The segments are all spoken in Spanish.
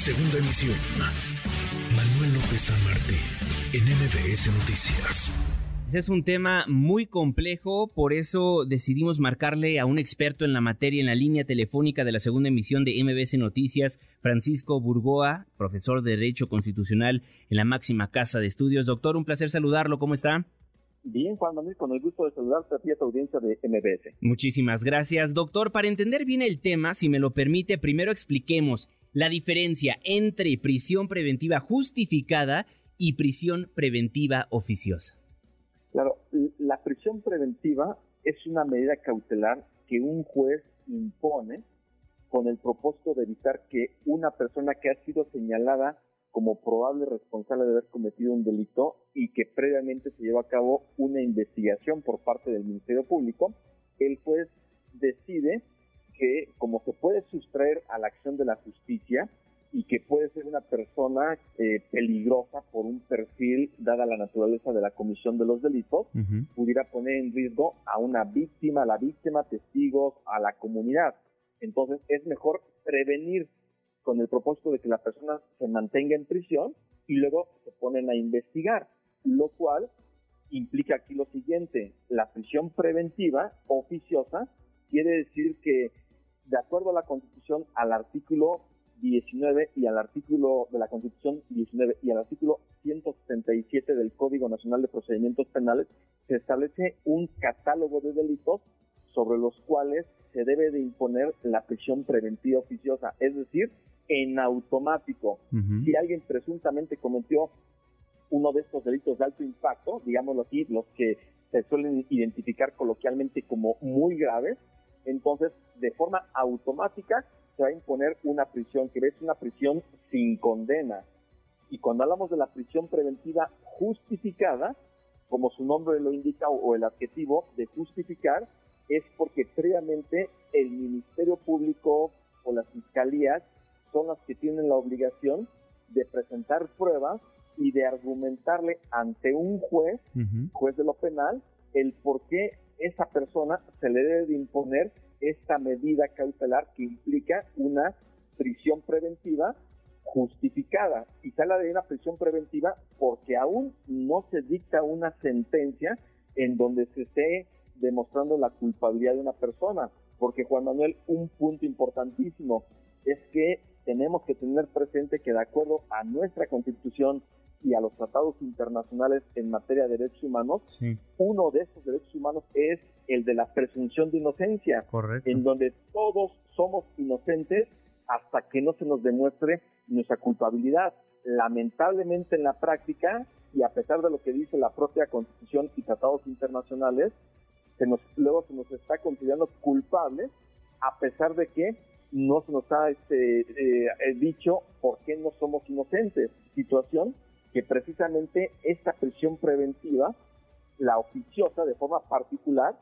Segunda emisión. Manuel López San Martín, en MBS Noticias. Es un tema muy complejo, por eso decidimos marcarle a un experto en la materia en la línea telefónica de la segunda emisión de MBS Noticias, Francisco Burgoa, profesor de Derecho Constitucional en la máxima casa de estudios. Doctor, un placer saludarlo, ¿cómo está? Bien, Juan Manuel, con el gusto de saludarte a ti a tu audiencia de MBS. Muchísimas gracias, doctor. Para entender bien el tema, si me lo permite, primero expliquemos la diferencia entre prisión preventiva justificada y prisión preventiva oficiosa. Claro, la prisión preventiva es una medida cautelar que un juez impone con el propósito de evitar que una persona que ha sido señalada como probable responsable de haber cometido un delito y que previamente se lleva a cabo una investigación por parte del Ministerio Público, el juez decide que puede sustraer a la acción de la justicia y que puede ser una persona eh, peligrosa por un perfil dada la naturaleza de la comisión de los delitos, pudiera poner en riesgo a una víctima, a la víctima, testigos, a la comunidad. Entonces es mejor prevenir con el propósito de que la persona se mantenga en prisión y luego se ponen a investigar, lo cual implica aquí lo siguiente, la prisión preventiva oficiosa quiere decir que de acuerdo a la Constitución, al artículo 19 y al artículo de la Constitución 19 y al artículo 177 del Código Nacional de Procedimientos Penales, se establece un catálogo de delitos sobre los cuales se debe de imponer la prisión preventiva oficiosa, es decir, en automático. Si alguien presuntamente cometió uno de estos delitos de alto impacto, digámoslo así, los que se suelen identificar coloquialmente como muy graves, entonces de forma automática se va a imponer una prisión, que es una prisión sin condena. Y cuando hablamos de la prisión preventiva justificada, como su nombre lo indica o el adjetivo de justificar, es porque previamente el Ministerio Público o las fiscalías son las que tienen la obligación de presentar pruebas y de argumentarle ante un juez, juez de lo penal, el por qué esa persona se le debe de imponer esta medida cautelar que implica una prisión preventiva justificada. Y habla de una prisión preventiva porque aún no se dicta una sentencia en donde se esté demostrando la culpabilidad de una persona. Porque Juan Manuel, un punto importantísimo es que tenemos que tener presente que de acuerdo a nuestra constitución y a los tratados internacionales en materia de derechos humanos, uno de esos derechos humanos es el de la presunción de inocencia, en donde todos somos inocentes hasta que no se nos demuestre nuestra culpabilidad. Lamentablemente en la práctica, y a pesar de lo que dice la propia constitución y tratados internacionales, se nos, luego se nos está considerando culpables a pesar de que no se nos ha este, eh, eh, dicho por qué no somos inocentes. Situación que precisamente esta prisión preventiva, la oficiosa de forma particular,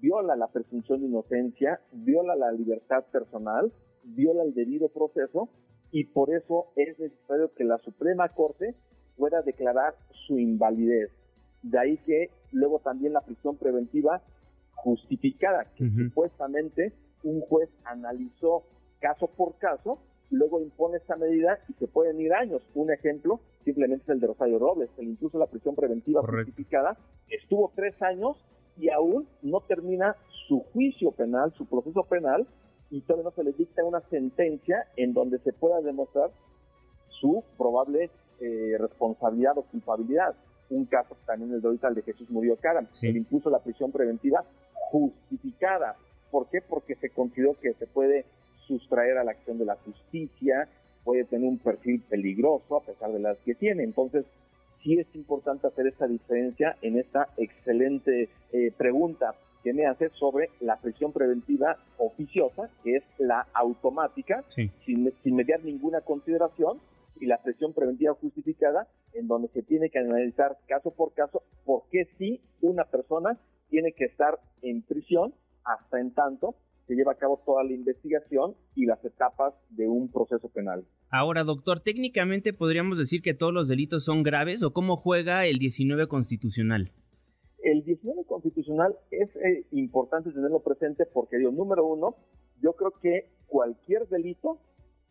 viola la presunción de inocencia, viola la libertad personal, viola el debido proceso y por eso es necesario que la Suprema Corte pueda declarar su invalidez. De ahí que luego también la prisión preventiva justificada, que supuestamente un juez analizó caso por caso, luego impone esta medida y se pueden ir años. Un ejemplo simplemente es el de Rosario Robles, que incluso la prisión preventiva justificada estuvo tres años y aún no termina su juicio penal, su proceso penal, y todavía no se le dicta una sentencia en donde se pueda demostrar su probable eh, responsabilidad o culpabilidad. Un caso también el de ahorita, el de Jesús Murió Cara, sí. el impuso la prisión preventiva justificada. ¿Por qué? Porque se consideró que se puede sustraer a la acción de la justicia, puede tener un perfil peligroso a pesar de las que tiene. Entonces, sí es importante hacer esta diferencia en esta excelente eh, pregunta que me hace sobre la prisión preventiva oficiosa, que es la automática, sin, sin mediar ninguna consideración, y la prisión preventiva justificada, en donde se tiene que analizar caso por caso por qué sí una persona tiene que estar en prisión hasta en tanto se lleva a cabo toda la investigación y las etapas de un proceso penal. Ahora, doctor, técnicamente podríamos decir que todos los delitos son graves o cómo juega el 19 constitucional. El 19 constitucional es eh, importante tenerlo presente porque, digo, número uno, yo creo que cualquier delito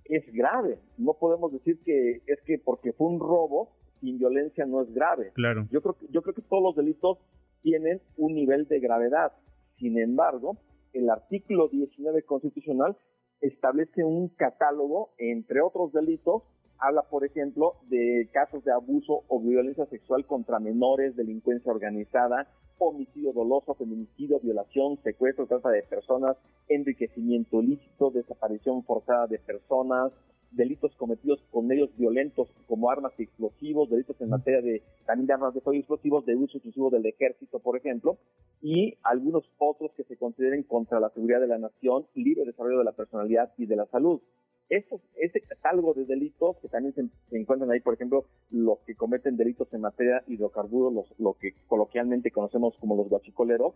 es grave. No podemos decir que es que porque fue un robo sin violencia no es grave. Claro. Yo creo que, yo creo que todos los delitos tienen un nivel de gravedad. Sin embargo, el artículo 19 constitucional establece un catálogo, entre otros delitos, habla, por ejemplo, de casos de abuso o violencia sexual contra menores, delincuencia organizada, homicidio doloso, feminicidio, violación, secuestro, trata de personas, enriquecimiento ilícito, desaparición forzada de personas, delitos cometidos con medios violentos como armas y explosivos, delitos en materia de también de armas de fuego y explosivos de uso exclusivo del ejército, por ejemplo, y algunos otros que se consideren contra la seguridad de la nación, libre desarrollo de la personalidad y de la salud. Estos, este catálogo de delitos que también se, encuentran ahí, por ejemplo, los que cometen delitos en materia de hidrocarburos, los, lo que coloquialmente conocemos como los guachicoleros,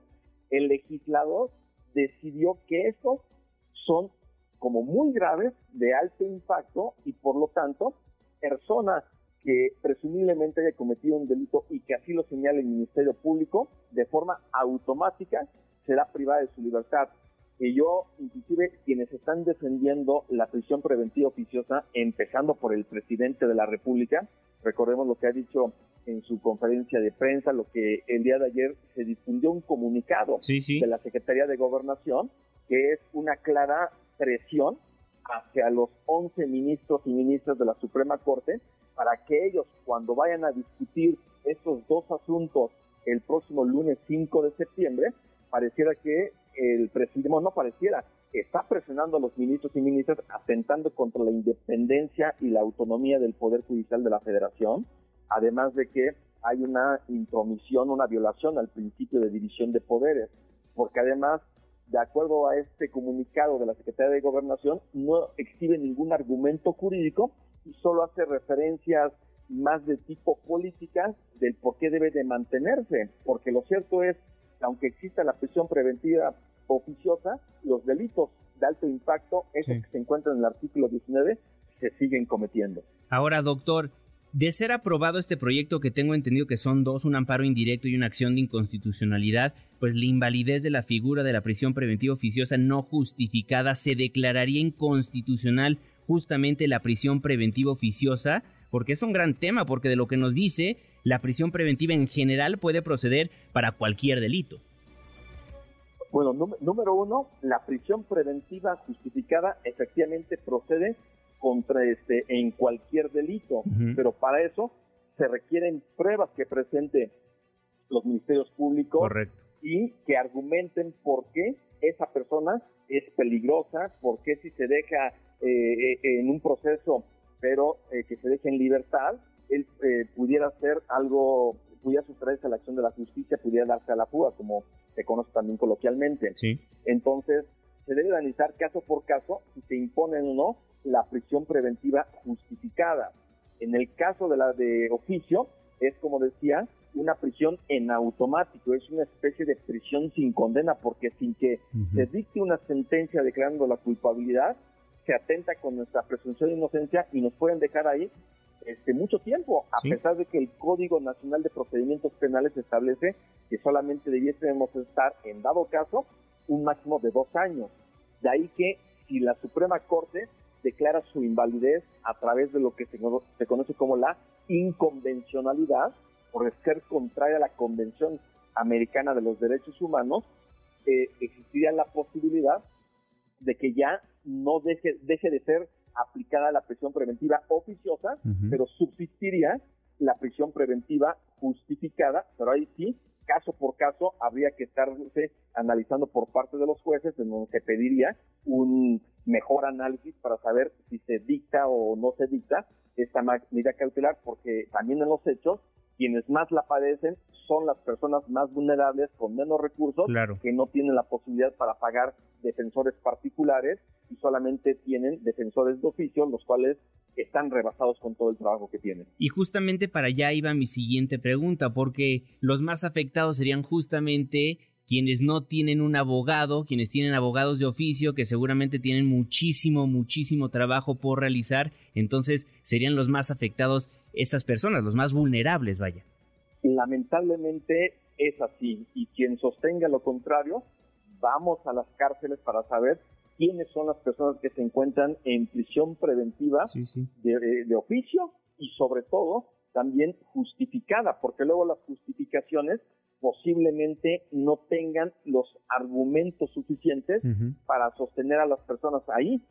el legislador decidió que estos son como muy graves, de alto impacto y por lo tanto, personas que presumiblemente haya cometido un delito y que así lo señale el Ministerio Público, de forma automática será privada de su libertad. Y yo, inclusive, quienes están defendiendo la prisión preventiva oficiosa, empezando por el presidente de la República, recordemos lo que ha dicho en su conferencia de prensa, lo que el día de ayer se difundió un comunicado de la Secretaría de Gobernación, que es una clara presión hacia los 11 ministros y ministras de la Suprema Corte para que ellos cuando vayan a discutir estos dos asuntos el próximo lunes 5 de septiembre, pareciera que el presidente, no pareciera, está presionando a los ministros y ministras atentando contra la independencia y la autonomía del Poder Judicial de la Federación, además de que hay una intromisión, una violación al principio de división de poderes, porque además de acuerdo a este comunicado de la Secretaría de Gobernación, no exhibe ningún argumento jurídico y solo hace referencias más de tipo política del por qué debe de mantenerse, porque lo cierto es que aunque exista la prisión preventiva oficiosa, los delitos de alto impacto, esos que se encuentran en el artículo 19, se siguen cometiendo. Ahora, doctor, de ser aprobado este proyecto, que tengo entendido que son dos, un amparo indirecto y una acción de inconstitucionalidad, pues la invalidez de la figura de la prisión preventiva oficiosa no justificada se declararía inconstitucional justamente la prisión preventiva oficiosa, porque es un gran tema, porque de lo que nos dice, la prisión preventiva en general puede proceder para cualquier delito. Bueno, número uno, la prisión preventiva justificada efectivamente procede contra este en cualquier delito, pero para eso se requieren pruebas que presente los ministerios públicos y que argumenten por qué esa persona es peligrosa, por qué si se deja eh, eh, en un proceso, pero eh, que se deje en libertad, él pudiera ser algo, pudiera sustraerse a la acción de la justicia, pudiera darse a la fuga, como se conoce también coloquialmente. Sí. Entonces, se debe analizar caso por caso si se imponen o no la prisión preventiva justificada. En el caso de la de oficio, es como decía, una prisión en automático, es una especie de prisión sin condena, porque sin que se dicte una sentencia declarando la culpabilidad, se atenta con nuestra presunción de inocencia y nos pueden dejar ahí este mucho tiempo, a pesar de que el Código Nacional de Procedimientos Penales establece que solamente debiésemos estar, en dado caso, un máximo de dos años. De ahí que si la Suprema Corte declara su invalidez a través de lo que se, conoce como la inconvencionalidad, por ser contraria a la Convención Americana de los Derechos Humanos, eh, existiría la posibilidad de que ya no deje, deje de ser aplicada la prisión preventiva oficiosa, pero subsistiría la prisión preventiva justificada, pero ahí sí caso por caso habría que estarse analizando por parte de los jueces, en donde se pediría un mejor análisis para saber si se dicta o no se dicta esta medida cautelar, porque también en los hechos quienes más la padecen son las personas más vulnerables con menos recursos que no tienen la posibilidad para pagar defensores particulares y solamente tienen defensores de oficio, los cuales están rebasados con todo el trabajo que tienen. Y justamente para allá iba mi siguiente pregunta, porque los más afectados serían justamente quienes no tienen un abogado, quienes tienen abogados de oficio, que seguramente tienen muchísimo, muchísimo trabajo por realizar, entonces serían los más afectados estas personas, los más vulnerables, vaya. Lamentablemente es así, y quien sostenga lo contrario, vamos a las cárceles para saber quiénes son las personas que se encuentran en prisión preventiva De, de oficio y sobre todo también justificada, porque luego las justificaciones posiblemente no tengan los argumentos suficientes para sostener a las personas ahí.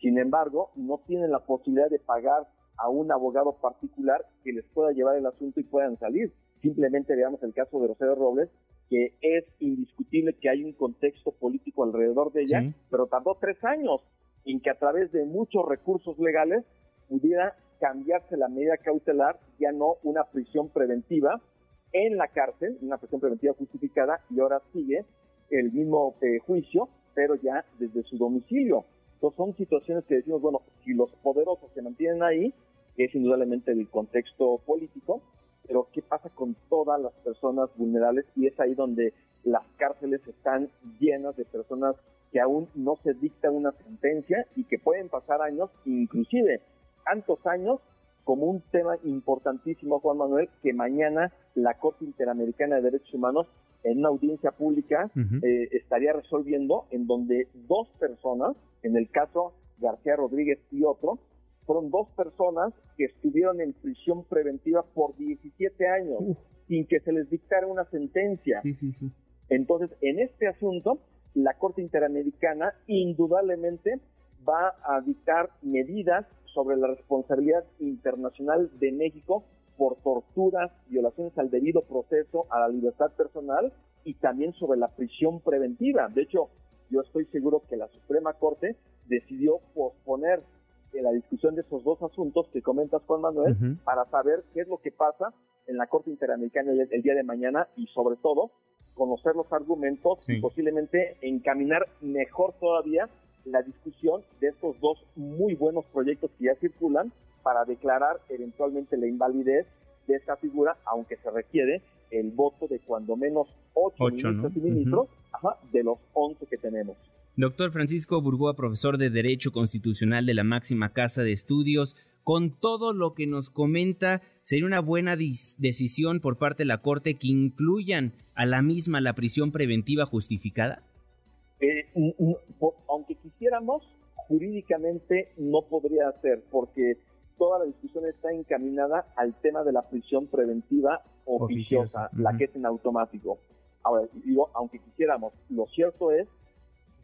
Sin embargo, no tienen la posibilidad de pagar a un abogado particular que les pueda llevar el asunto y puedan salir. Simplemente veamos el caso de Rosero Robles, que es indiscutible que hay un contexto político alrededor de ella, pero tardó tres años en que a través de muchos recursos legales pudiera cambiarse la medida cautelar, ya no una prisión preventiva en la cárcel, una prisión preventiva justificada, y ahora sigue el mismo eh, juicio, pero ya desde su domicilio. Entonces son situaciones que decimos, bueno, si los poderosos se mantienen ahí, que es indudablemente el contexto político, pero ¿qué pasa con todas las personas vulnerables? Y es ahí donde las cárceles están llenas de personas que aún no se dicta una sentencia y que pueden pasar años, inclusive tantos años como un tema importantísimo, Juan Manuel, que mañana la Corte Interamericana de Derechos Humanos, en una audiencia pública, eh, estaría resolviendo en donde dos personas, en el caso García Rodríguez y otro, fueron dos personas que estuvieron en prisión preventiva por 17 años sin que se les dictara una sentencia. Entonces, en este asunto, la Corte Interamericana indudablemente va a dictar medidas sobre la responsabilidad internacional de México por torturas, violaciones al debido proceso, a la libertad personal y también sobre la prisión preventiva. De hecho, yo estoy seguro que la Suprema Corte decidió posponer la discusión de esos dos asuntos que comentas, Juan Manuel, para saber qué es lo que pasa en la Corte Interamericana el, día de mañana y sobre todo conocer los argumentos y posiblemente encaminar mejor todavía la discusión de estos dos muy buenos proyectos que ya circulan para declarar eventualmente la invalidez de esta figura, aunque se requiere el voto de cuando menos ocho, ministros y ministros de los once que tenemos. Doctor Francisco Burgoa, profesor de Derecho Constitucional de la máxima casa de estudios, con todo lo que nos comenta, ¿sería una buena decisión por parte de la Corte que incluyan a la misma la prisión preventiva justificada? Eh, aunque quisiéramos, jurídicamente no podría ser, porque toda la discusión está encaminada al tema de la prisión preventiva oficiosa, la que es en automático. Ahora, digo, aunque quisiéramos, lo cierto es,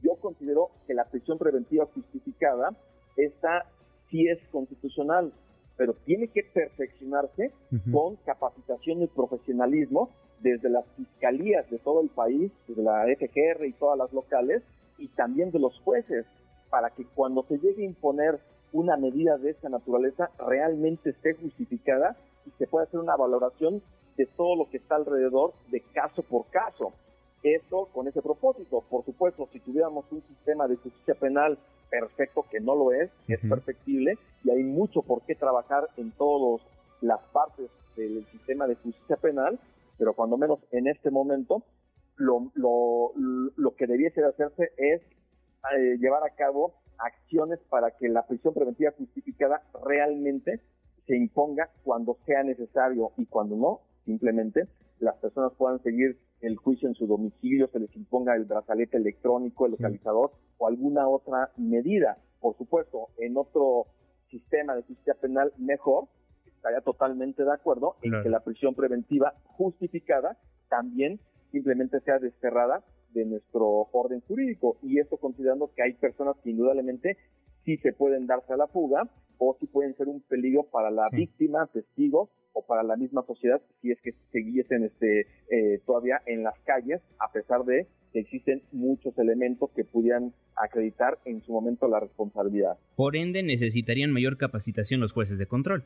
yo considero que la prisión preventiva justificada, esta sí es constitucional, pero tiene que perfeccionarse con capacitación y profesionalismo desde las fiscalías de todo el país, desde la FGR y todas las locales, y también de los jueces, para que cuando se llegue a imponer una medida de esta naturaleza realmente esté justificada y se pueda hacer una valoración de todo lo que está alrededor de caso por caso. Esto con ese propósito. Por supuesto, si tuviéramos un sistema de justicia penal perfecto, que no lo es, es perfectible, y hay mucho por qué trabajar en todas las partes del sistema de justicia penal, pero cuando menos en este momento, lo, lo, lo que debiese de hacerse es eh, llevar a cabo acciones para que la prisión preventiva justificada realmente se imponga cuando sea necesario y cuando no, simplemente las personas puedan seguir el juicio en su domicilio, se les imponga el brazalete electrónico, el localizador o alguna otra medida. Por supuesto, en otro sistema de justicia penal mejor, estaría totalmente de acuerdo en que la prisión preventiva justificada también simplemente sea desterrada de nuestro orden jurídico. Y esto considerando que hay personas que indudablemente sí se pueden darse a la fuga o sí pueden ser un peligro para la víctima, testigos o para la misma sociedad si es que siguiesen este, eh, todavía en las calles, a pesar de que existen muchos elementos que pudieran acreditar en su momento la responsabilidad. Por ende, necesitarían mayor capacitación los jueces de control.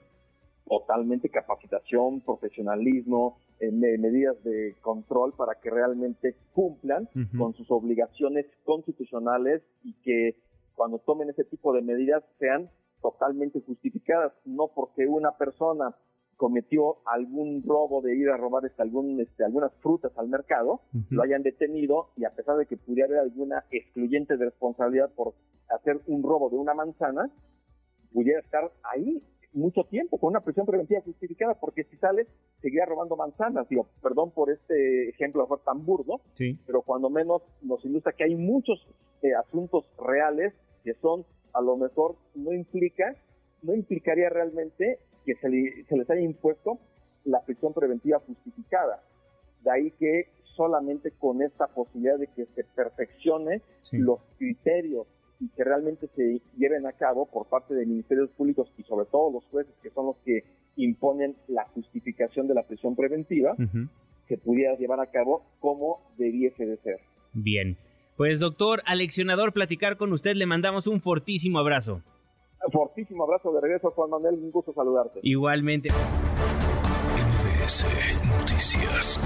Totalmente capacitación, profesionalismo, eh, medidas de control para que realmente cumplan con sus obligaciones constitucionales y que cuando tomen ese tipo de medidas sean totalmente justificadas, no porque una persona cometió algún robo de ir a robar este, algún, este, algunas frutas al mercado, lo hayan detenido y a pesar de que pudiera haber alguna excluyente de responsabilidad por hacer un robo de una manzana, pudiera estar ahí mucho tiempo con una prisión preventiva justificada, porque si sale, seguía robando manzanas. Digo, perdón por este ejemplo tan burdo, Sí. pero cuando menos nos ilustra que hay muchos eh, asuntos reales que son, a lo mejor, no implica, no implicaría realmente que se, le- se les haya impuesto la prisión preventiva justificada. De ahí que solamente con esta posibilidad de que se perfeccione Sí. los criterios y que realmente se lleven a cabo por parte de ministerios públicos y sobre todo los jueces que son los que imponen la justificación de la prisión preventiva, se pudiera llevar a cabo como debiese de ser. Bien. Pues doctor, aleccionador, platicar con usted, le mandamos un fortísimo abrazo. Fortísimo abrazo de regreso, Juan Manuel, un gusto saludarte. Igualmente. MBS Noticias.